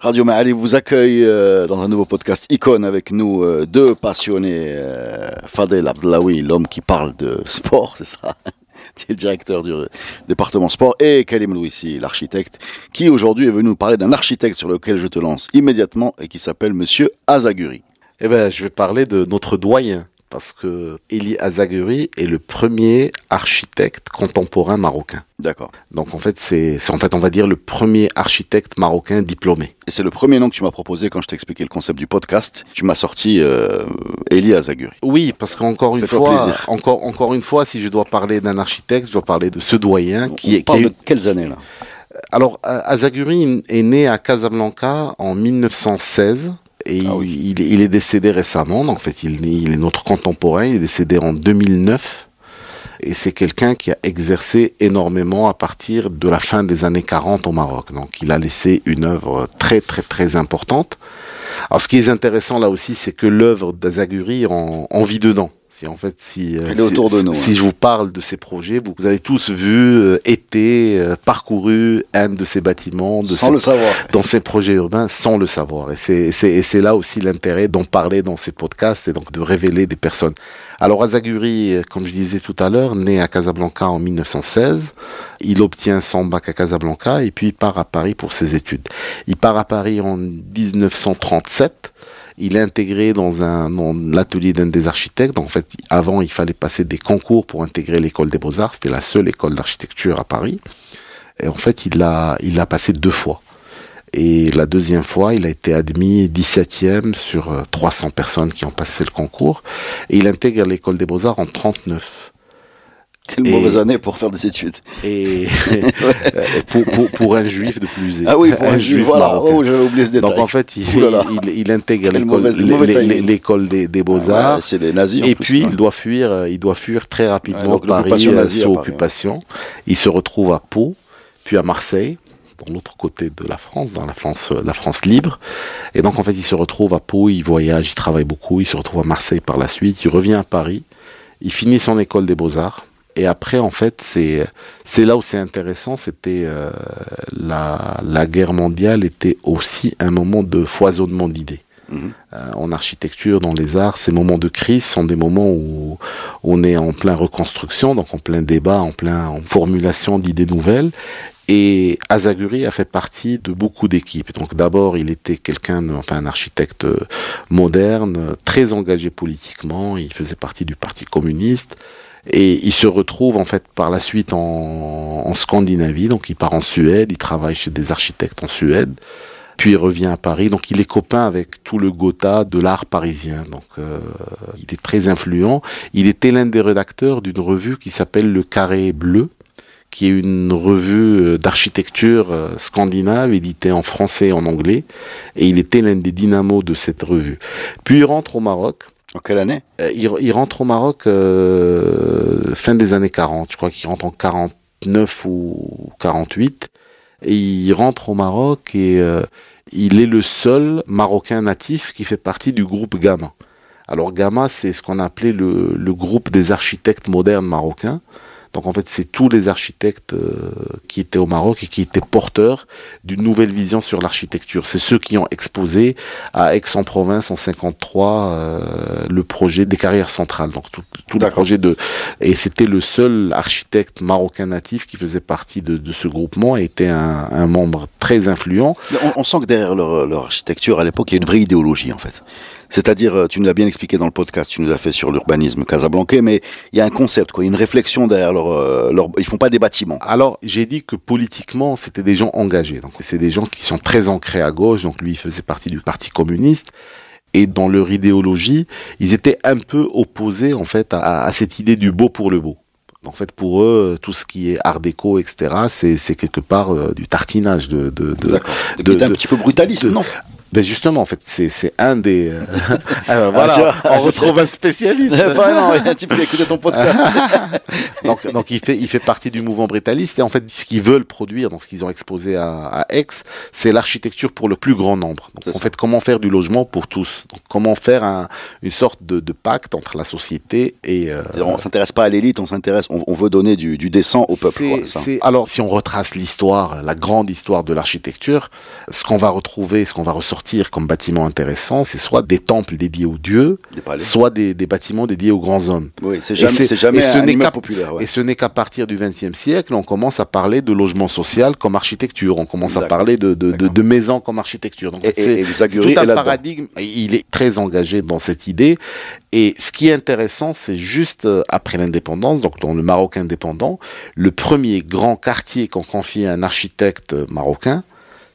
Radio Mahali vous accueille euh, dans un nouveau podcast Icône avec nous euh, deux passionnés. euh, Fadel Abdelawi, l'homme qui parle de sport, c'est ça? Qui est directeur du département sport, et Kalim Louissi, l'architecte, qui aujourd'hui est venu nous parler d'un architecte sur lequel je te lance immédiatement et qui s'appelle Monsieur Azaguri. Eh ben, je vais parler de notre doyen, parce que Eli Azaguri est le premier architecte contemporain marocain. D'accord. Donc en fait, c'est, en fait, on va dire le premier architecte marocain diplômé. Et c'est le premier nom que tu m'as proposé quand je t'expliquais le concept du podcast. Tu m'as sorti euh, Eli Azaguri. Oui, parce qu'encore une fois, plaisir. encore, encore une fois, si je dois parler d'un architecte, je dois parler de ce doyen qui est, qui parle est- de quelles années là? Alors, Azaguri est né à Casablanca en 1916 et Ah il, il est- il est décédé récemment. Donc, en fait, il, il est notre contemporain. Il est décédé en 2009. Et c'est quelqu'un qui a exercé énormément à partir de la fin des années 40 au Maroc. Donc, il a laissé une œuvre très, très, très importante. Alors, ce qui est intéressant là aussi, c'est que l'œuvre d'Azaguri en, en vit dedans. Si en fait, si, euh, autour si- de nous, si hein. je vous parle de ces projets, vous, vous avez tous vu, euh, été, euh, parcouru un de ces bâtiments, de Sans ces- le savoir. dans ces projets urbains sans le savoir. Et c'est, c'est, et c'est là aussi l'intérêt d'en parler dans ces podcasts et donc de révéler des personnes. Alors Azaguri, euh, comme je disais tout à l'heure, né à Casablanca en 1916, il obtient son bac à Casablanca et puis il part à Paris pour ses études. Il part à Paris en 1937. Il est intégré dans un l'atelier d'un des architectes. En fait, avant, il fallait passer des concours pour intégrer l'école des beaux-arts. C'était la seule école d'architecture à Paris. Et en fait, il l'a il l'a passé deux fois. Et la deuxième fois, il a été admis 17e sur euh, 300 personnes qui ont passé le concours. Et il intègre l'école des beaux-arts en 39. Quelle Et- mauvaise année pour faire des études. Et pour, pour, pour un juif de plus Ah oui, pour un juif, voilà. marocain. Oh, j'avais oublié ce détail. Donc en fait, il, il, il intègre l'école des, des beaux-arts. Ouais, c'est les nazis. Et plus, puis il doit fuir, il doit fuir très rapidement Paris euh, nazie sous occupation. Il se retrouve à Pau, puis à Marseille, dans l'autre côté de la France, dans la France, euh, la France libre. Et donc en fait, il se retrouve à Pau, il voyage, il travaille beaucoup, il se retrouve à Marseille par la suite, il revient à Paris, il finit son école des beaux-arts. Et après, en fait, c'est c'est là où c'est intéressant. C'était euh, la la guerre mondiale était aussi un moment de foisonnement d'idées. Mhm. Euh, en architecture, dans les arts, ces moments de crise sont des moments où on est en plein reconstruction, donc en plein débat, en plein en formulation d'idées nouvelles. Et Azaguri a fait partie de beaucoup d'équipes. Donc d'abord, il était quelqu'un, enfin un architecte euh, moderne, très engagé politiquement. Il faisait partie du Parti communiste. Et il se retrouve en fait par la suite en, Scandinavie. Donc il part en Suède, il travaille chez des architectes en Suède. Puis il revient à Paris. Donc il est copain avec tout le Gotha de l'art parisien. Donc euh, il est très influent. Il était l'un des rédacteurs d'une revue qui s'appelle Le Carré Bleu qui est une revue euh, d'architecture euh, scandinave éditée en français et en anglais. Et il était l'un des dynamos de cette revue. Puis il rentre au Maroc. En quelle année? Euh, il, rentre au Maroc euh, fin des années 40. Je crois qu'il rentre en 49 ou 48. Et il rentre au Maroc et euh, il est le seul Marocain natif qui fait partie du groupe Gamma. Alors Gamma, c'est ce qu'on appelait le groupe des architectes modernes marocains. Donc en fait, c'est tous les architectes euh, qui étaient au Maroc et qui étaient porteurs d'une nouvelle vision sur l'architecture. C'est ceux qui ont exposé à Aix-en-Provence en 53 euh, le projet des carrières centrales. Donc tout, tout le D'accord. projet de et c'était le seul architecte marocain natif qui faisait partie de, de ce groupement et était un, un membre très influent. On, on sent que derrière leur, leur architecture, à l'époque, il y a une vraie idéologie, en fait. C'est-à-dire, euh, tu nous l'as bien expliqué dans le podcast, tu nous l'as fait sur l'urbanisme casablancais, mais il y a un concept, quoi, une réflexion derrière leur, euh, leur, ils font pas des bâtiments. Alors, j'ai dit que politiquement, c'était des gens engagés. Donc, c'est des gens qui sont très ancrés à gauche. Donc, lui, il faisait partie du Parti communiste. Et dans leur idéologie, ils étaient un peu opposés, en fait, à, à cette idée du beau pour le beau. En fait, pour eux, tout ce qui est art déco, etc., c'est quelque part euh, du tartinage de... de, de un petit peu brutaliste, de- non? Ben justement, en fait, c'est un des. Euh, euh, voilà, ah, on retrouve un spécialiste. non, il y a un type qui a écouté ton podcast. donc, donc il fait, il fait partie du mouvement brutaliste et en fait, ce qu'ils veulent produire, donc ce qu'ils ont exposé à, à Aix, c'est l'architecture pour le plus grand nombre. Donc, en fait, comment faire du logement pour tous? Donc, Comment faire un, une sorte de, de, pacte entre la société et. Euh, on s'intéresse pas à l'élite, on s'intéresse, on, veut donner du, du décent au peuple. Quoi, alors, si on retrace l'histoire, la grande histoire de l'architecture, ce qu'on va retrouver, ce qu'on va ressortir comme bâtiments intéressants, c'est soit des temples dédiés aux dieux, soit des, bâtiments dédiés aux grands hommes. Oui, c'est jamais, c'est jamais un immeuble populaire. Et ce n'est qu'à partir du XXe siècle, on commence à parler de logement social comme architecture, on commence à parler de, de, de, maisons comme architecture. Donc c'est tout un paradigme, il est très engagé dans cette idée. Et ce qui est intéressant, c'est juste euh, après l'indépendance, donc dans le Maroc indépendant, le premier grand quartier qu'on confie à un architecte marocain,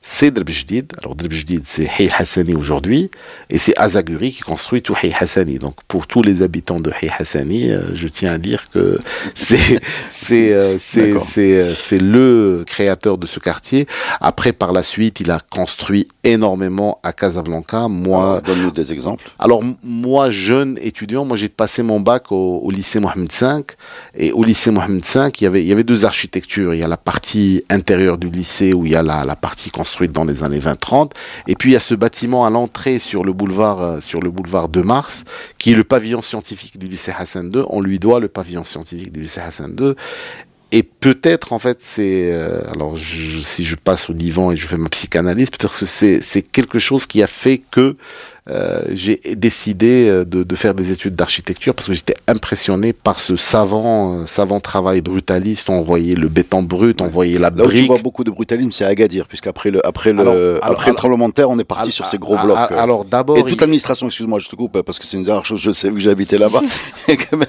c'est Drebjdid. Alors Drebjdid, c'est Hay Hassani aujourd'hui, et c'est Azaguri qui construit tout Hay Hassani. Donc pour tous les habitants de Hay Hassani, euh, je tiens à dire que c'est c'est euh, c'est c'est euh, c'est le créateur de ce quartier. Après, par la suite, il a construit énormément à Casablanca. Moi, donne-nous des exemples. Alors moi, jeune étudiant, moi j'ai passé mon bac au, lycée Mohamed V, et au lycée Mohamed V, il y avait il y avait deux architectures. Il y a la partie intérieure du lycée où il y a la la partie construction dans les années 20-30. Et puis il y a ce bâtiment à l'entrée sur le boulevard euh, sur le boulevard de Mars, qui est le pavillon scientifique du lycée Hassan II. On lui doit le pavillon scientifique du lycée Hassan II. Et peut-être, en fait, c'est euh, alors si je passe au divan et je fais ma psychanalyse, peut-être que c'est quelque chose qui a fait que euh, j'ai décidé euh, de, de, faire des études d'architecture parce que j'étais impressionné par ce savant, euh, savant travail brutaliste. On voyait le béton brut, on voyait la Là brique. Où tu vois beaucoup de brutalisme, c'est Agadir, puisqu'après le, après le, après le tremblement de terre, on est parti sur ces gros blocs. Alors d'abord, et toute l'administration, excuse-moi, je te coupe parce que c'est une dernière chose. Je sais que j'ai habité là-bas. quand même,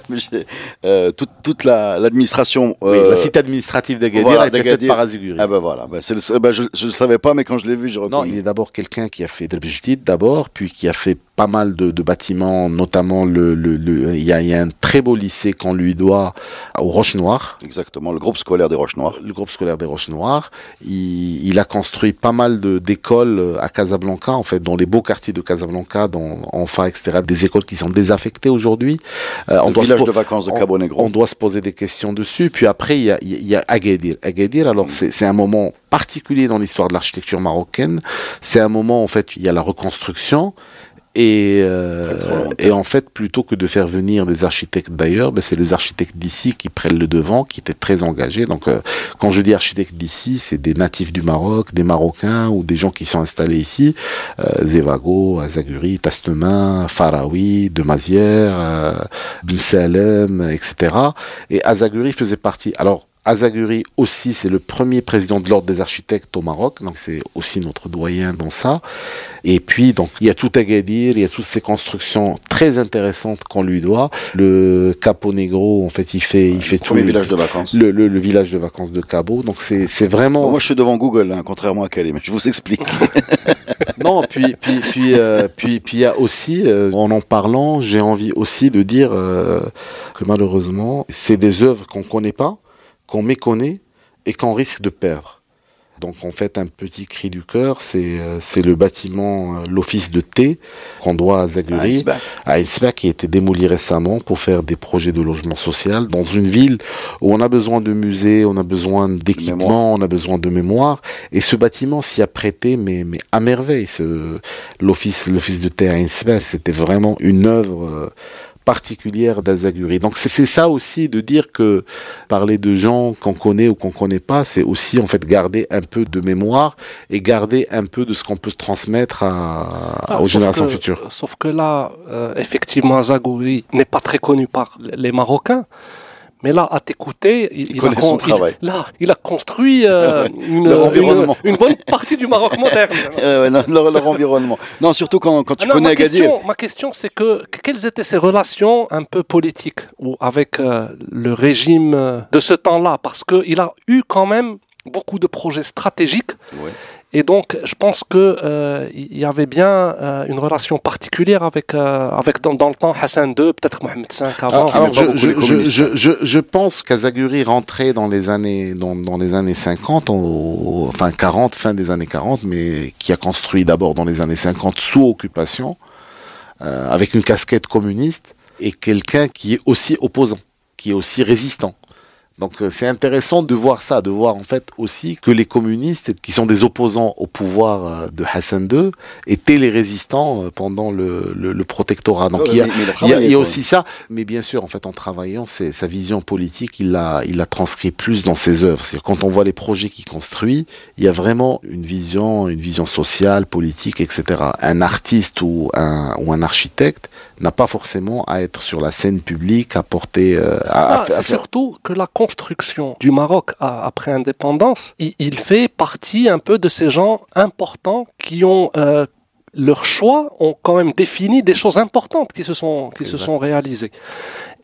euh, toute, toute l'administration. La, oui, la cité administrative d'Agadir voilà, faite par Aziguri. Ah ben voilà, ben, le, ben, je, je le savais pas, mais quand je l'ai vu, j'ai. Non, il est d'abord quelqu'un qui a fait Delbjdid d'abord, puis qui a fait pas mal de, de bâtiments, notamment le, le, le, il, y a, il y a un très beau lycée qu'on lui doit aux Roches Noires. Exactement, le groupe scolaire des Roches Noires. Le groupe scolaire des Roches Noires. Il, il a construit pas mal d'écoles à Casablanca, en fait, dans les beaux quartiers de Casablanca, dans Enfa, etc. Des écoles qui sont désaffectées aujourd'hui. Euh, le village de vacances de Cabo Negro. On, doit se poser des questions dessus. Puis après, il y a, il y a Agadir. Agadir, alors mm. c'est un moment particulier dans l'histoire de l'architecture marocaine. C'est un moment, en fait, il y a la reconstruction. Et, euh, et en fait, plutôt que de faire venir des architectes d'ailleurs, ben c'est les architectes d'ici qui prennent le devant, qui étaient très engagés. Donc, euh, quand je dis architectes d'ici, c'est des natifs du Maroc, des Marocains ou des gens qui sont installés ici. Euh, Zevago, Azaguri, Tastemain, Faraoui, Demazière, euh, Ben Salem, etc. Et Azaguri faisait partie. Alors, Azaguri aussi, c'est le premier président de l'ordre des architectes au Maroc, donc c'est aussi notre doyen dans ça. Et puis, donc, il y a tout Agadir, il y a toutes ces constructions très intéressantes qu'on lui doit. Le Capo Negro, en fait, il fait, il fait tout le village de vacances. Le, le, le, village de vacances de Cabo. Donc, c'est, c'est vraiment. moi, je suis devant Google, hein, contrairement à Calais, mais je vous explique. non, puis, puis, puis, euh, puis, puis, il y a aussi, euh, en en parlant, j'ai envie aussi de dire euh, que malheureusement, c'est des œuvres qu'on connaît pas qu'on méconnaît et qu'on risque de perdre. Donc en fait, un petit cri du cœur, c'est euh, c'est le bâtiment, euh, l'office de thé qu'on doit à Zaguri, à Isbach, qui a été démoli récemment pour faire des projets de logement social dans une ville où on a besoin de musées, on a besoin d'équipements, on a besoin de mémoire. Et ce bâtiment s'y a prêté, mais, mais à merveille. L'office l'office de thé à Isbach, c'était vraiment une œuvre euh, particulière d'Azaguri. Donc c'est ça aussi de dire que parler de gens qu'on connaît ou qu'on connaît pas, c'est aussi en fait garder un peu de mémoire et garder un peu de ce qu'on peut se transmettre à, ah, aux générations futures. Sauf que là, euh, effectivement, Azaguri n'est pas très connu par les Marocains. Mais là, à t'écouter, il, il, a, son travail. là, il a construit euh, une, une, une, bonne partie du Maroc moderne. euh, leur, leur, environnement. Non, surtout quand, quand tu connais ma Agadir. Question, ma question, c'est que quelles étaient ses relations un peu politiques ou avec euh, le régime de ce temps-là? Parce qu'il a eu quand même beaucoup de projets stratégiques. Ouais. Et donc, je pense que euh, il y avait bien euh, une relation particulière avec, euh, avec dans, dans le temps Hassan II, peut-être Mohamed V avant. Alors, je, beaucoup je, je, je, je, je pense qu'Azaguri rentrait dans les années dans, dans les années 50, au- enfin 40, fin des années 40, mais qui a construit d'abord dans les années 50 sous occupation, euh, avec une casquette communiste, et quelqu'un qui est aussi opposant, qui est aussi résistant. Donc euh, c'est intéressant de voir ça, de voir en fait aussi que les communistes, qui sont des opposants au pouvoir euh, de Hassan II, étaient les résistants euh, pendant le, le, le protectorat. Donc il y a, il a y a, il y a aussi ça, mais bien sûr, en fait, en travaillant, c'est sa vision politique, il l'a, il l'a transcrit plus dans ses œuvres. C'est-à-dire quand on voit les projets qu'il construit, il y a vraiment une vision, une vision sociale, politique, etc. Un artiste ou un ou un architecte n'a pas forcément à être sur la scène publique, à porter, euh, à, à Ah, à c'est faire- surtout que la construction du Maroc après indépendance, il, fait partie un peu de ces gens importants qui ont euh, leur choix ont quand même défini des choses importantes qui se sont qui se sont réalisées.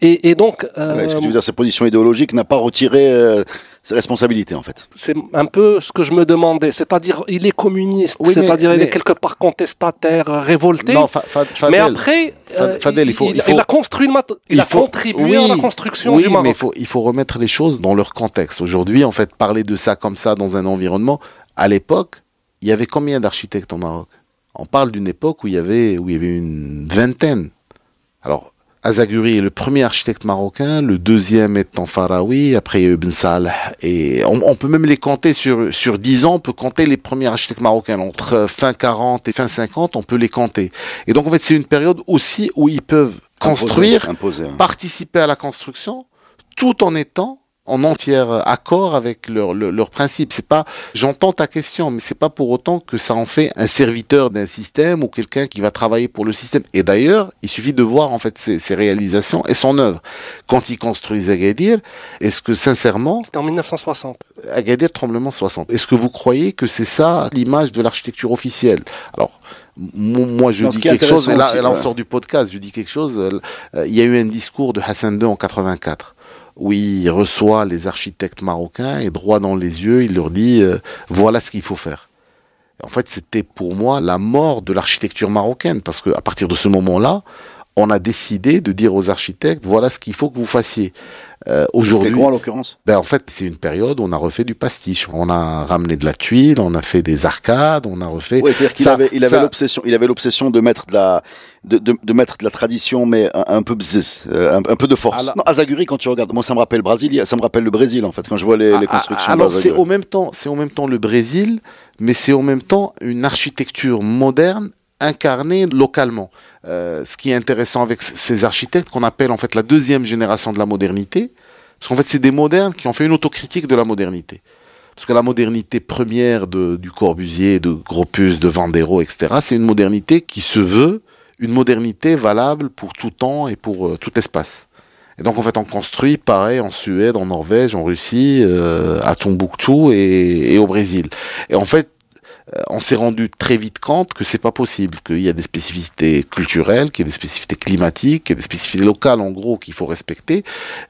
Et, et donc euh, Ouais, ce que tu veux dire, sa position idéologique n'a pas retiré euh, ses responsabilités, en fait. c'est un peu ce que je me demandais, c'est-à-dire il est communiste, Oui, c'est-à-dire il est quelque part contestataire, euh, révolté. Non, Fa- Fa- Fadel, mais après, euh, Fadel, il faut- il il, faut- a construit il, il a faut- contribué à la construction oui, du Maroc. mais il faut, il faut remettre les choses dans leur contexte. Aujourd'hui, en fait, parler de ça comme ça dans un environnement, à l'époque, il y avait combien d'architectes au Maroc? On parle d'une époque où il y avait, où il y avait une vingtaine. Alors, Azaguri est le premier architecte marocain, le deuxième étant Farawi, après Ibn Salah. Et on, on peut même les compter sur, sur 10 ans, on peut compter les premiers architectes marocains. Entre fin 40 et fin 50, on peut les compter. Et donc, en fait, c'est une période aussi où ils peuvent construire, Imposé, hein. participer à la construction tout en étant en entier accord avec leurs leur, leurs principes. C'est pas, j'entends ta question, mais c'est pas pour autant que ça en fait un serviteur d'un système ou quelqu'un qui va travailler pour le système. Et d'ailleurs, il suffit de voir en fait ses, ses réalisations et son œuvre. Quand il construit Agadir, est-ce que sincèrement, C'était en 1960. Agadir tremblement 60, est-ce que vous croyez que c'est ça l'image de l'architecture officielle? Alors, moi je Non, dis quelque chose, et là, là, on sort du podcast, je dis quelque chose, euh, il y a eu un discours de Hassan II en 84 où il reçoit les architectes marocains et droit dans les yeux, il leur dit euh, voilà ce qu'il faut faire. En fait, c'était pour moi la mort de l'architecture marocaine parce que à partir de ce moment-là, on a décidé de dire aux architectes voilà ce qu'il faut que vous fassiez. Euh, Aujourd'hui, quoi, en l'occurrence? ben en fait, c'est une période où on a refait du pastiche. On a ramené de la tuile, on a fait des arcades, on a refait. Ouais, c'est-à-dire qu'il Ça- avait, il avait ça- l'obsession, il avait l'obsession de mettre de la, de, de, de mettre de la tradition, mais un, un peu bzzz, euh, un, un peu de force. Alors- non, Azaguri, quand tu regardes, moi, ça me rappelle Brésil, ça me rappelle le Brésil, en fait, quand je vois les, les Ah, constructions. ah, Alors c'est au même temps, c'est en même temps le Brésil, mais c'est en même temps une architecture moderne incarnée localement. Euh, ce qui est intéressant avec ces architectes qu'on appelle en fait la deuxième génération de la modernité, parce qu'en fait c'est des modernes qui ont fait une autocritique de la modernité. Parce que la modernité première de, du Corbusier, de Gropius, de Vandero, etc., c'est une modernité qui se veut une modernité valable pour tout temps et pour euh, tout espace. Et donc en fait on construit pareil en Suède, en Norvège, en Russie, euh, à Tombouctou et, et au Brésil. Et en fait on s'est rendu très vite compte que c'est pas possible, qu'il y a des spécificités culturelles, qu'il y a des spécificités climatiques, qu'il y a des spécificités locales en gros qu'il faut respecter.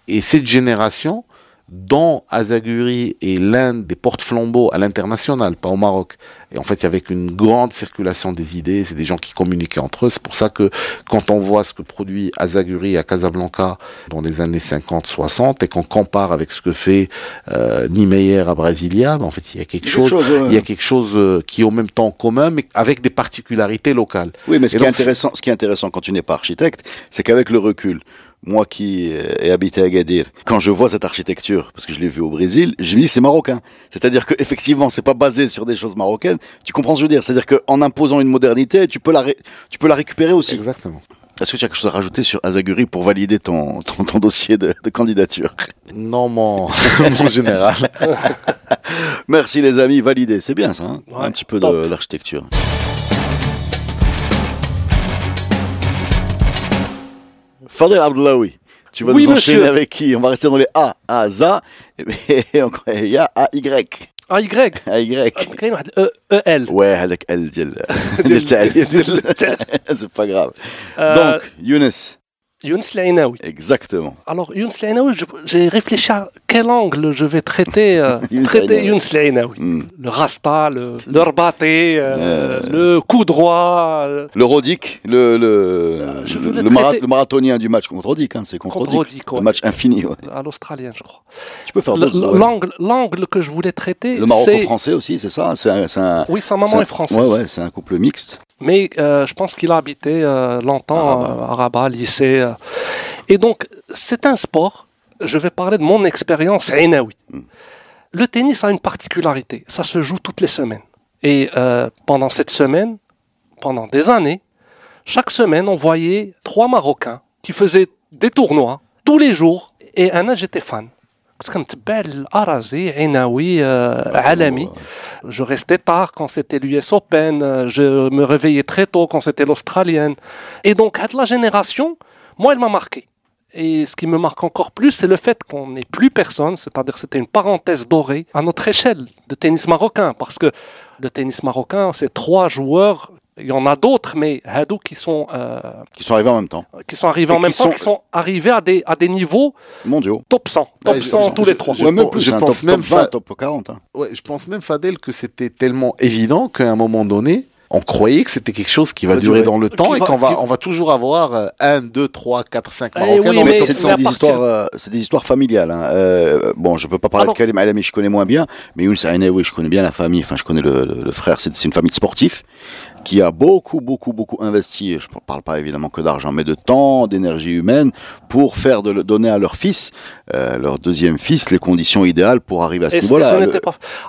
Et cette génération, dont Azaguri est l'un des porte-flambeaux à l'international, pas au Maroc. Et en fait, il y avait une grande circulation des idées, c'est des gens qui communiquaient entre eux. C'est pour ça que quand on voit ce que produit Azaguri à Casablanca dans les années 50-60 et qu'on compare avec ce que fait euh, Niemeyer à Brasilia, ben, en fait, il y a quelque chose, il y a quelque chose euh, qui est au même temps commun, mais avec des particularités locales. Oui, mais ce Et qui, est intéressant, ce qui est intéressant quand tu n'es pas architecte, c'est qu'avec le recul, moi qui euh, ai habité à Agadir, quand je vois cette architecture, parce que je l'ai vu au Brésil, je me dis c'est marocain. C'est-à-dire que effectivement, c'est pas basé sur des choses marocaines. Tu comprends ce que je veux dire? C'est-à-dire qu'en imposant une modernité, tu peux la, ré- tu peux la récupérer aussi. Exactement. Est-ce que tu as quelque chose à rajouter sur Azaguri pour valider ton, ton, ton dossier de, de candidature? Non, mon, mon général. Merci les amis, validé. C'est bien ça, hein? Ouais, un petit peu top. de l'architecture. Fadel Abdellaoui, tu vas Oui, nous enchaîner monsieur. avec qui On va rester dans les A, A, ZA, et encore il y a A, Y. Ah, Y. A, Y. كاين واحد E E L. Ouais, هذاك ال ديال ديال التعريف ديال- c'est pas grave. Euh, Donc, Younes, Lainaoui. Exactement. Alors, Younes Lainaoui, j'ai réfléchi à quel angle je vais traiter, euh, Younes traiter Lainaoui. Younes Lainaoui. Hmm. Le rasta, le, le rebatté, euh, Euh. le coup droit, euh, Le Rodic, le, le, je veux le, marathonien du match contre Rodic, hein, c'est contre, Contre Rodic. Rodic, ouais. Le match infini. ouais. à l'australien, je crois. Tu peux faire ouais. L'angle que je voulais traiter, Le c'est... Maroco-français aussi, c'est ça C'est un, un- Oui, sa maman un- est française. Ouais, ouais, c'est un couple mixte. Mais euh, je pense qu'il a habité euh, longtemps À Rabat. euh, à Rabat, lycée. euh. Et donc, c'est un sport. Je vais parler de mon expérience Ainaoui. Mm. Le tennis a une particularité. Ça se joue toutes les semaines. Et pendant cette semaine, pendant des années, chaque semaine, on voyait trois Marocains qui faisaient des tournois tous les jours. Et un j'étais fan. كنت كنتبع الأراضي عيناوي آه، عالمي je restais tard quand c'était l'US Open, euh, je me réveillais très tôt quand c'était l'Australienne. Et donc, à la génération, moi, elle m'a marqué. Et ce qui me marque encore plus, c'est le fait qu'on n'ait plus personne, c'est-à-dire que c'était une parenthèse dorée à notre échelle de tennis marocain, parce que le tennis marocain, c'est trois joueurs, il y en a d'autres, mais Hadou qui sont, euh, Qui sont arrivés en même temps. qui sont arrivés Et en même temps, qui sont arrivés à des, à des niveaux Mondiaux. top 100, top Ouais, je- 100 je- tous je- les trois. je- même plus, je pense top, même top 20, fa- top 40. hein. Ouais, je pense même, Fadel, que c'était tellement évident qu'à un moment donné, on croyait que c'était quelque chose qui va Va durer durer. dans le temps et qu'on va, on va toujours avoir euh, 1, 2, 3, 4, 5 Eh Marocains oui, dans mais c'est c'est c'est à 100. des histoires, euh, c'est des histoires familiales. Hein. Euh, bon, je peux pas parler de Kalim Alami, je connais moins bien, mais Younes Ainaoui, je connais bien la famille. Enfin, je connais le, le- le frère. C'est c'est une famille de sportifs qui a beaucoup, beaucoup, beaucoup investi. Je ne parle pas évidemment que d'argent, mais de temps, d'énergie humaine pour faire de donner à leur fils, euh, leur deuxième fils, les conditions idéales pour arriver à ce niveau-là. ce Le-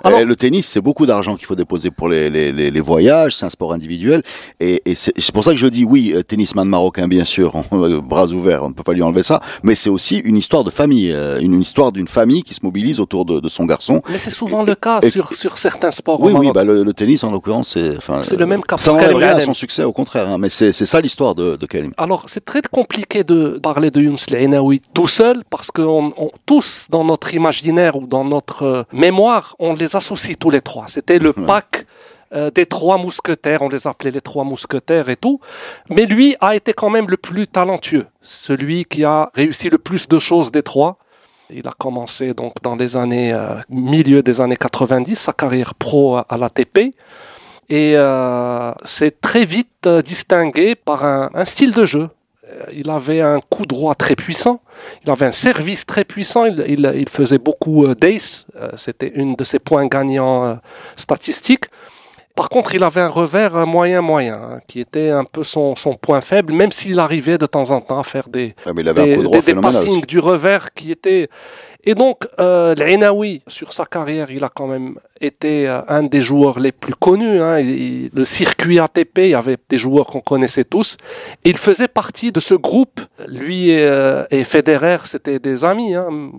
Euh, Alors, tennis, c'est beaucoup d'argent qu'il faut déposer pour les, les, les, les voyages, c'est un sport individuel. Et, et c'est pour ça que je dis oui, euh, tennisman marocain, bien sûr, on- bras ouverts, on ne peut pas lui enlever ça. Mais c'est aussi une histoire de famille, euh, une, une histoire d'une famille qui se mobilise autour de, de son garçon. mais c'est souvent le cas et- sur, sur certains sports. Oui, oui, bah, le, le tennis, en l'occurrence, c'est enfin, C'est le même cas Karim rien à son succès, au contraire. hein, mais c'est ça l'histoire de, de Kalim. Alors, c'est très compliqué de parler de Younes Lainaoui tout seul parce que on, on- tous, dans notre imaginaire ou dans notre euh, mémoire, on les associe tous les trois. C'était le pack euh, des trois mousquetaires, on les appelait les trois mousquetaires et tout. Mais lui a été quand même le plus talentueux, celui qui a réussi le plus de choses des trois. Il a commencé donc dans les années euh, milieu des années 90 sa carrière pro à, à l'ATP et euh, c'est très vite euh, distingué par un, style de jeu. Euh, Il avait un coup droit très puissant, il avait un service très puissant, il, il- faisait beaucoup d'ace, c'était une de ses points gagnants statistiques. Par contre, il avait un revers moyen-moyen, hein, qui était un peu son, son point faible, même s'il arrivait de temps en temps à faire des, Ouais, mais il avait des, un des- passings aussi. du revers qui étaient... Et donc, euh, l'Ainaoui, sur sa carrière, il a quand même été euh, un des joueurs les plus connus. hein. Il- il- le circuit ATP, il y avait des joueurs qu'on connaissait tous. Et il faisait partie de ce groupe. Lui et, euh, et Federer, c'était des amis hein,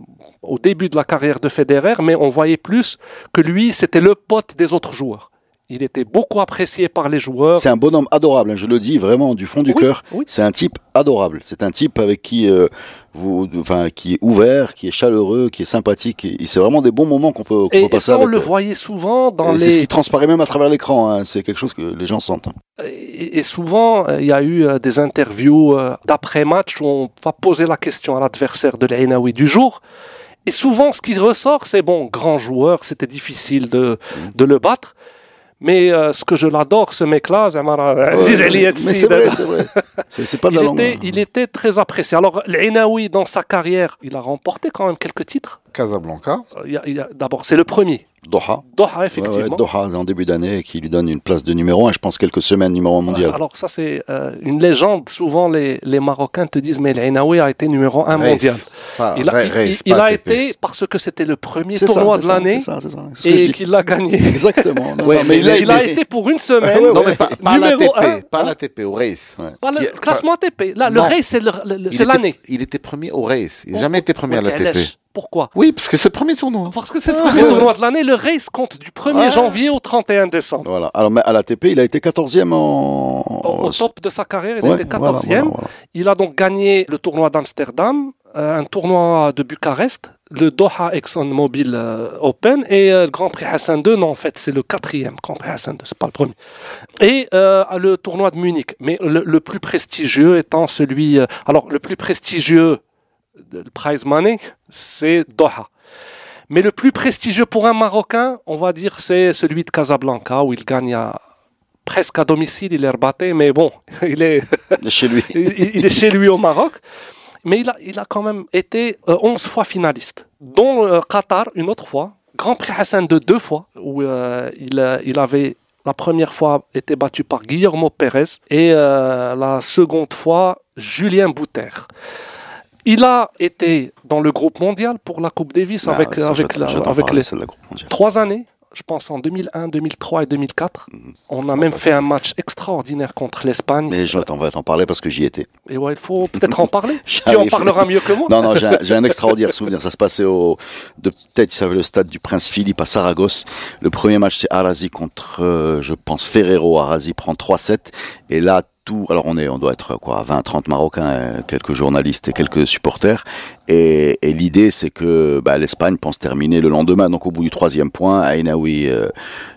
au début de la carrière de Federer, mais on voyait plus que lui, c'était le pote des autres joueurs. Il était beaucoup apprécié par les joueurs. C'est un bonhomme adorable, hein, je le dis vraiment du fond du Oui, cœur. oui. C'est un type adorable. C'est un type avec qui euh, vous, enfin, qui est ouvert, qui est chaleureux, qui est sympathique. Et, et c'est vraiment des bons moments qu'on peut, Et, peut et passer ça, on avec. le euh, voyait souvent dans et C'est les... ce qui transparaît même à travers l'écran. hein. C'est quelque chose que les gens sentent. Et, et souvent, euh, il y a eu euh, des interviews euh, d'après-match où on va poser la question à l'adversaire de l'Ainaoui du jour. Et souvent, ce qui ressort, c'est bon, grand joueur, c'était difficile de, de le battre. Mais euh, ce que je l'adore, ce mec-là, Zamara Aziz Ouais, c'est vrai, c'est vrai. C'est pas de il la langue. était, hein. il était très apprécié. Alors, l'Ainaoui, dans sa carrière, il a remporté quand même quelques titres. Casablanca. Euh, D'abord, c'est le premier. Doha. Doha, Ouais, ouais, effectivement. Doha en début d'année qui lui donne une place de numéro 1, je pense quelques semaines numéro 1 mondial. Alors ça c'est euh, une légende. Souvent les, les Marocains te disent mais l'Ainaoui a été numéro un Race. mondial. Pas- Il a, il- il été parce que c'était le premier ça, tournoi de l'année et qu'il l'a gagné. Exactement. Non, Ouais, non, mais il a il a été- pour une semaine. Non, mais pas, pas l'ATP, pas l'ATP, au race. Ouais. Pas le classement ATP. Là, le race c'est l'année. Il était premier au race. Il n'a jamais été premier à Ok, l'ATP. Pourquoi Oui, parce que c'est le premier tournoi. Parce que c'est le premier tournoi de l'année. Le race compte du 1er Ouais. janvier au 31 décembre. Voilà. Alors, mais à l'ATP, il a été 14e en. Au, au top de sa carrière, il Ouais, était voilà, 14e. voilà, voilà. Il a donc gagné le tournoi d'Amsterdam un tournoi de Bucarest, le Doha ExxonMobil euh, Open et euh, le Grand Prix Hassan II. Non, en fait, c'est le quatrième Grand Prix Hassan II, c'est pas le premier. Et euh, le tournoi de Munich. Mais le, le plus prestigieux étant celui. euh, alors, le plus prestigieux, le prize money, c'est Doha. Mais le plus prestigieux pour un Marocain, on va dire, c'est celui de Casablanca, où il gagne à- presque à domicile, il est rebatté, mais bon, il est, Chez lui. il, il est chez lui au Maroc. Mais il a, il a quand même été euh, 11 fois finaliste, dont euh, Qatar une autre fois, Grand Prix Hassan de deux fois, où euh, il, euh, il avait la première fois été battu par Guillermo Pérez et euh, la seconde fois Julien Bouter. Il a été dans le groupe mondial pour la Coupe Davis Ah, avec, avec, la- avec les trois années, je pense en 2001, 2003 et 2004. Mhm. On a même fait un match extraordinaire contre l'Espagne. Mais je on va t'en parler parce que j'y étais. Et ouais, il faut peut-être en parler. tu en parleras mieux que moi. Non, non, j'ai un, extraordinaire souvenir. Ça se passait au, de peut-être, ça avait le stade du Prince Philippe à Saragosse. Le premier match, c'est Arasi contre, euh, je pense, Ferrero. Arasi prend 3-7. Et là, tout, alors on est, on doit être quoi, 20, 30 Marocains, euh, quelques journalistes et quelques supporters. Et, et l'idée, c'est que bah, l'Espagne pense terminer le lendemain. Donc au bout du troisième point, Ainaoui euh,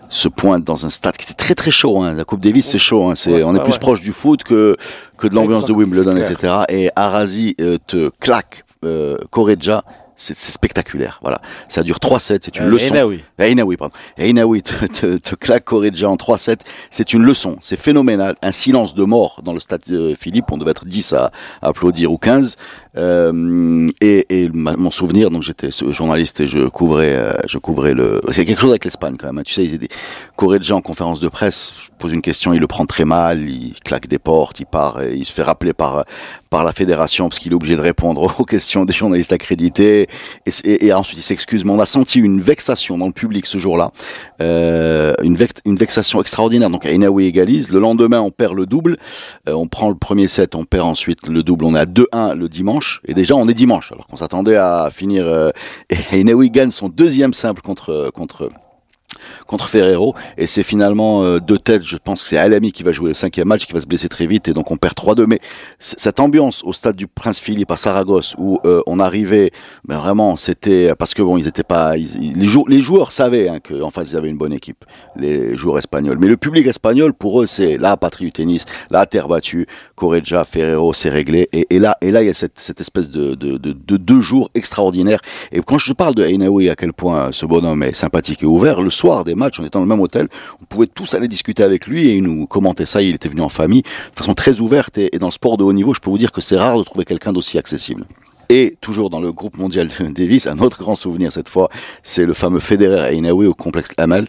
se pointe dans un stade qui était très très chaud. Hein. La Coupe Davis, c'est chaud. Hein. Ouais, on est plus ouais. proche du foot que que de l'ambiance de Wimbledon, etc. Et Arasi euh, te claque euh, Correggia. C'est spectaculaire, voilà. Ça dure 3-7, c'est une Euh, leçon. Enaoui. Eh, Inaoui, pardon. Eh, Inaoui te, te, te claque Correggia en 3-7. C'est une leçon. C'est phénoménal. Un silence de mort dans le stade euh, Philippe. On devait être 10 à, à applaudir ou 15. Euh, et et ma- mon souvenir, donc j'étais journaliste et je couvrais, euh, je couvrais le. C'est quelque chose avec l'Espagne quand même. hein. Tu sais, ils étaient Correggia en conférence de presse. Je pose une question, il le prend très mal. Il claque des portes, il part, et il se fait rappeler par par la fédération parce qu'il est obligé de répondre aux questions des journalistes accrédités. Et, et, et ensuite il s'excuse. Mais on a senti une vexation dans le public ce jour-là, euh, une, vex- une vexation extraordinaire. Donc Inaoui égalise. Le lendemain, on perd le double. Euh, on prend le premier set, on perd ensuite le double. On est à 2-1 le dimanche. Et déjà, on est dimanche, alors qu'on s'attendait à finir. Euh, et Inaoui gagne son deuxième simple contre contre contre Ferrero. Et c'est finalement euh, deux têtes je pense que c'est Alami qui va jouer le cinquième match qui va se blesser très vite et donc on perd 3-2 mais cette ambiance au stade du Prince Philippe à Saragosse où euh, on arrivait mais vraiment c'était parce que bon ils étaient pas ils- les, jou- les joueurs savaient hein, qu'en face ils avaient une bonne équipe les joueurs espagnols. Mais le public espagnol pour eux c'est la patrie du tennis la terre battue Correggia Ferrero c'est réglé. Et, et là et là il y a cette, espèce de, de, de, de deux jours extraordinaires. Et quand je parle de Ainaoui à quel point ce bonhomme est sympathique et ouvert le soir des matchs on était dans le même hôtel on pouvait tous aller discuter avec lui et il nous commentait ça. Il était venu en famille de façon très ouverte et, et dans le sport de haut niveau. Je peux vous dire que c'est rare de trouver quelqu'un d'aussi accessible. Et toujours dans le groupe mondial de Davis, un autre grand souvenir cette fois, c'est le fameux Federer Ainaoui au complexe Amal.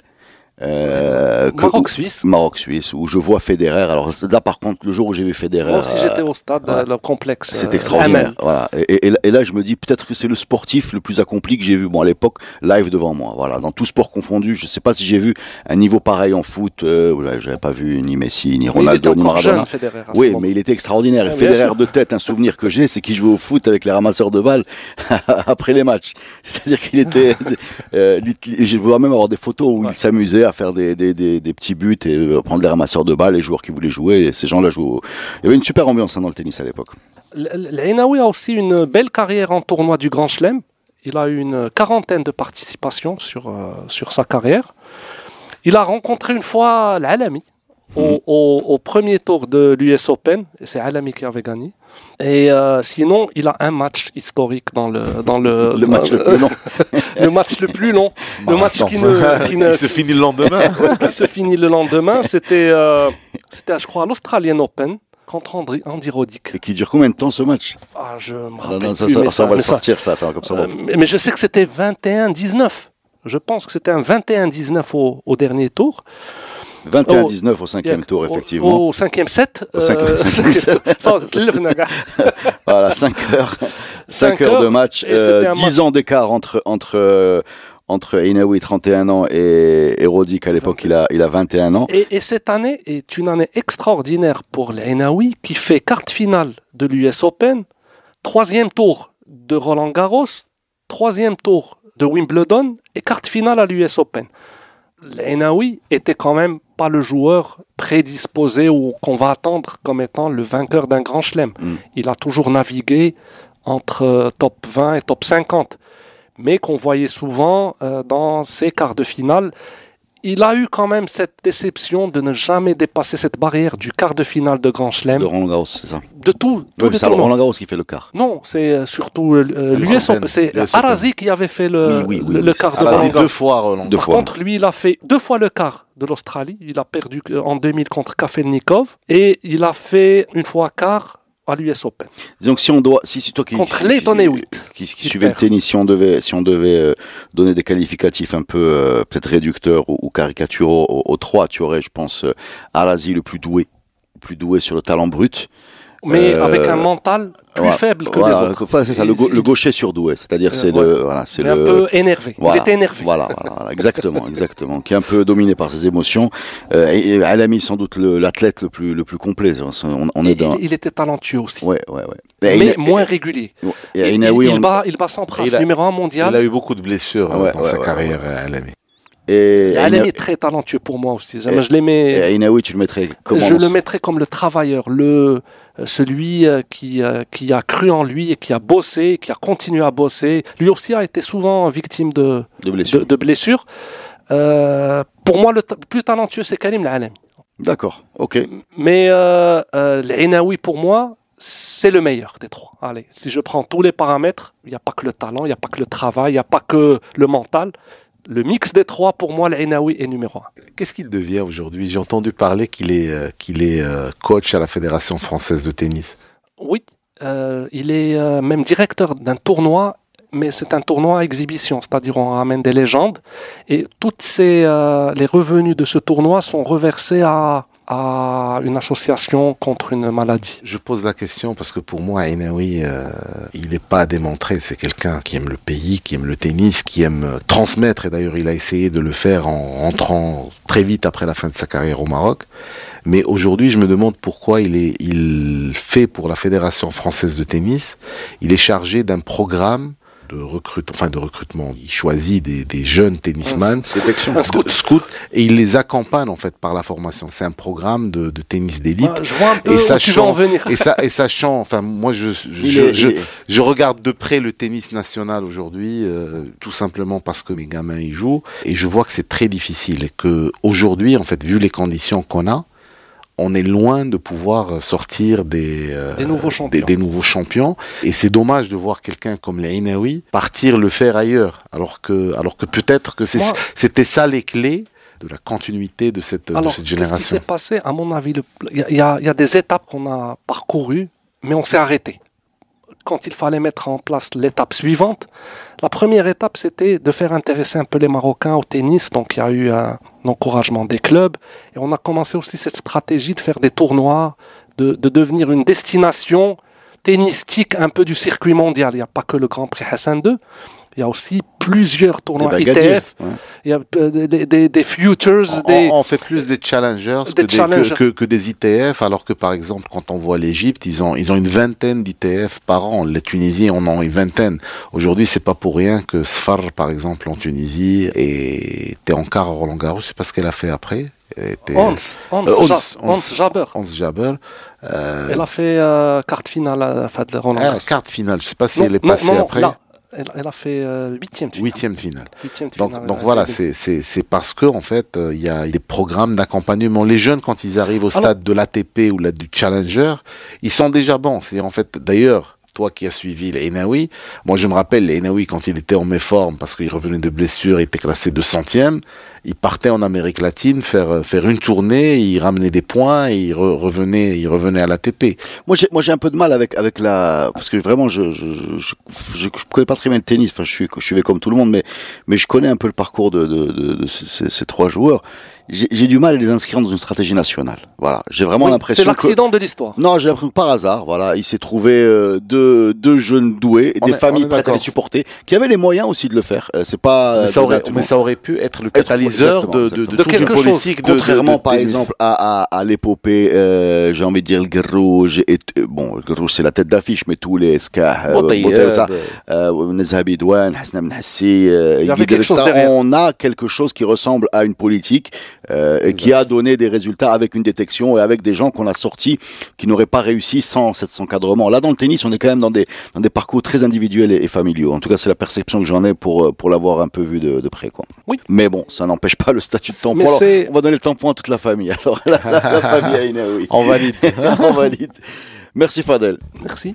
Euh, Maroc-Suisse. Maroc-Suisse, où je vois Federer. Alors là, par contre, le jour où j'ai vu Federer, Moi aussi, euh, j'étais au stade, ouais. euh, le complexe. c'est extraordinaire. Voilà. Et, et- et là- je me dis peut-être que c'est le sportif le plus accompli que j'ai vu. Bon, à l'époque, live devant moi. Voilà, dans tout sport confondu, je sais pas si j'ai vu un niveau pareil en foot. Euh, j'avais pas vu ni Messi, ni Ronaldo, ni Maradona. Federer. Oui, moment. mais il était extraordinaire. Et Federer de tête, un souvenir que j'ai, c'est qu'il jouait au foot avec les ramasseurs de balles après les matchs. C'est-à-dire qu'il était, euh, je vois même avoir des photos où Ouais. il s'amusait à faire des, des, des, des petits buts et euh, prendre les ramasseurs de balles, les joueurs qui voulaient jouer. Ces gens-là jouaient. au- Il y avait une super ambiance hein, dans le tennis à l'époque. L'Ainaoui a aussi une belle carrière en tournoi du Grand Chelem. Il a eu une quarantaine de participations sur, euh, sur sa carrière. Il a rencontré une fois l'Alami. Au, au- au premier tour de l'US Open. et C'est Alami qui avait gagné. Et euh, sinon, il a un match historique dans le, dans le, Le match le plus long. le match le plus long. le match qui, ne, qui, ne- se finit le lendemain. qui se finit le lendemain. C'était, euh, c'était je crois, l'Australian Open contre Andy Roddick. Et qui dure combien de temps ce match? Ah, je me Non, rappelle non, ça, plus, ça, mais ça, on va le ça- sortir, ça. Comme ça, euh, mais, mais je sais que c'était 21-19. Je pense que c'était un 21-19 au, au dernier tour. 21-19 au cinquième tour, effectivement. Au, cinquième set. Au cinquième- cinquième set. Vnaga. Voilà, 5 heures, 5 Cinq heures de match, et c'était euh, un 10 match. ans d'écart entre entre euh, entre Inaoui 31 ans et, et Roddick à l'époque il a il a 21 ans. et, et cette année est une année extraordinaire pour l'Ainaoui qui fait quart finale de l'US Open, troisième tour de Roland Garros, troisième tour de Wimbledon et quart finale à l'US Open. L'Ainaoui était quand même pas le joueur prédisposé ou qu'on va attendre comme étant le vainqueur d'un grand chelem. Mm. Il a toujours navigué entre euh, top 20 et top 50, mais qu'on voyait souvent euh, dans ces quarts de finale. Il a eu quand même cette déception de ne jamais dépasser cette barrière du quart de finale de Grand Chelem. De Roland Garros, c'est ça. De tout. Oui, c'est. Roland Garros qui fait le quart. Non, c'est euh, surtout euh, l'US C'est. Arazi qui avait fait le, Oui, oui, quart de. Ah, Roland Garros. deux fois Roland. Par fois. contre, lui, il a fait deux fois le quart de l'Australie. Il a perdu euh, en 2000 contre Kafelnikov. Et il a fait une fois quart à l'US Open. Donc si on doit, si c'est toi qui Contre qui- Leighton qui- qui, qui suivait le tennis, si on devait, si on devait euh, donner des qualificatifs un peu euh, peut-être réducteurs ou, ou caricaturaux aux, aux trois, tu aurais, je pense, euh, Arazi le plus doué, le plus doué sur le talent brut. Mais Euh, avec un mental plus Voilà. faible que Voilà, les autres. enfin, c'est ça, le, go- Il- le gaucher surdoué, c'est-à-dire Euh, c'est ouais. le, voilà, c'est il est le. un peu énervé. Voilà, il était énervé. Voilà, voilà, voilà, exactement, exactement. Qui est un peu dominé par ses émotions. Euh, et, et Alami, sans doute le- l'athlète le plus, le plus complet. On, on est dans. il, il était talentueux aussi. Ouais, ouais, ouais. Mais Ina- moins régulier. et Il, il on- bat, il bat Il a- numéro un Il mondial. a eu beaucoup de blessures euh, Ouais, dans ouais, sa ouais, carrière LME. Et, Alain est très talentueux pour moi aussi. Et- Je l'aimais. et tu le mettrais comment Je le mettrais comme le travailleur, le euh, celui euh, qui euh, qui a cru en lui et qui a bossé, qui a continué à bosser. Lui aussi a été souvent victime de de blessure. de, de blessures. Euh, pour moi, le plus talentueux c'est Karim Alem. D'accord, ok. Mais euh, euh, pour moi, c'est le meilleur des trois. Allez, si je prends tous les paramètres, il n'y a pas que le talent, il n'y a pas que le travail, il n'y a pas que le mental. Le mix des trois, pour moi, l'Enaoui est numéro un. Qu'est-ce qu'il devient aujourd'hui? J'ai entendu parler qu'il est, euh, qu'il est euh, coach à la Fédération française de tennis. Oui, euh, il est même directeur d'un tournoi, mais c'est un tournoi à exhibition, c'est-à-dire on ramène des légendes et toutes ces, les revenus de ce tournoi sont reversés à, à une association contre une maladie. Je pose la question parce que pour moi, Enaoui, euh, il n'est pas à démontrer. C'est quelqu'un qui aime le pays, qui aime le tennis, qui aime transmettre. Et d'ailleurs, il a essayé de le faire en rentrant très vite après la fin de sa carrière au Maroc. Mais aujourd'hui, je me demande pourquoi il est, il fait pour la Fédération française de tennis. Il est chargé d'un programme de recrutement, enfin de recrutement. Il choisit des, des jeunes tennisman. Un scout. scout, et il les accompagne en fait par la formation. C'est un programme de, de tennis d'élite. Ah, je vois un peu Et tu sachant- en venir. Et ça, et sachant, enfin, moi, je, je, je, je regarde de près le tennis national aujourd'hui, euh, tout simplement parce que mes gamins y jouent, et je vois que c'est très difficile et que aujourd'hui, en fait, vu les conditions qu'on a, on est loin de pouvoir sortir des, euh, Des nouveaux champions. des, des nouveaux champions. Et c'est dommage de voir quelqu'un comme l'Ainaoui partir le faire ailleurs, alors que, alors que peut-être que c'était ça les clés de la continuité de cette, de Alors, cette qu'est-ce qui génération. s'est passé? À mon avis, il y, y a des étapes qu'on a parcourues, mais on s'est arrêté. Quand il fallait mettre en place l'étape suivante, la première étape, c'était de faire intéresser un peu les Marocains au tennis. Donc, il y a eu un encouragement des clubs. Et on a commencé aussi cette stratégie de faire des tournois, de, de devenir une destination tennistique un peu du circuit mondial. Il n'y a pas que le Grand Prix Hassan II. Il y a aussi plusieurs tournois Bagadier, ITF. ouais. Il y a euh, des, des- des- futures, On, des, on fait plus des challengers, Des que, des, challengers. que, que- que des ITF, alors que par exemple, quand on voit l'Égypte, ils ont, ils ont une vingtaine d'ITF par an. Les Tunisiens en ont une vingtaine. Aujourd'hui, c'est pas pour rien que Sfar, par exemple, en Tunisie, était en quart à Roland Garros. Je sais pas ce qu'elle a fait après. Hans, Hans, Euh, Hans, Hans. Jaber. Hans Jaber. Euh, Elle a fait euh, quarte finale à Fad Roland ah, Garros. carte finale. Je sais pas si Non, elle est non, passée non, après. là, elle, elle a fait euh, huitième finale. Huitième finale. Donc, finale, donc voilà, c'est c'est c'est parce que en fait, euh, il y a des programmes d'accompagnement. Les jeunes, quand ils arrivent au Alors- stade de l'ATP ou là, du Challenger, ils sont déjà bons. C'est en fait, d'ailleurs, toi qui as suivi les Enaoui, moi je me rappelle les Enaoui quand il était en méforme parce qu'il revenait de blessure, il était classé de centième. Il partait en Amérique latine faire euh, faire une tournée, il ramenait des points et il re- revenait il revenait à l'ATP. Moi, j'ai, moi, j'ai un peu de mal avec avec la parce que vraiment, je je, je, je, je connais pas très bien le tennis. Enfin, je suis je suis comme tout le monde, mais mais je connais un peu le parcours de de, ces trois joueurs j'ai du mal à les inscrire dans une stratégie nationale. Voilà, j'ai vraiment oui, l'impression. C'est l'accident de l'histoire. Non, j'ai l'impression que par hasard, voilà, il s'est trouvé euh, deux, deux jeunes doués, des familles prêtes à les qui avaient les moyens aussi de le faire. Euh, c'est pas. Mais ça, aurait, mais ça aurait pu être le catalyseur de, de, de, de quelque politique. Chose. Contrairement, par exemple, à, à, à l'épopée, euh, j'ai envie de dire le Guerrouge. Euh, bon, le Guerrouge, c'est la tête d'affiche, mais tous les Skah, euh, euh, Nezhabi Hassan Mnassi, on a quelque chose qui ressemble à une politique euh, qui a donné des résultats avec une détection et avec des gens qu'on a sortis qui n'auraient pas réussi sans cet encadrement. Là, dans le tennis, on est quand même dans des dans des parcours très individuels et, familiaux. En tout cas, c'est la perception que j'en ai pour euh, pour l'avoir un peu vu de, de près, quoi. Oui. Mais bon, ça n'empêche pas le statut de tampon. Alors, on va donner le tampon à toute la famille. Alors, la, la- la famille Aïna, oui. On valide. on valide. Merci Fadel. Merci.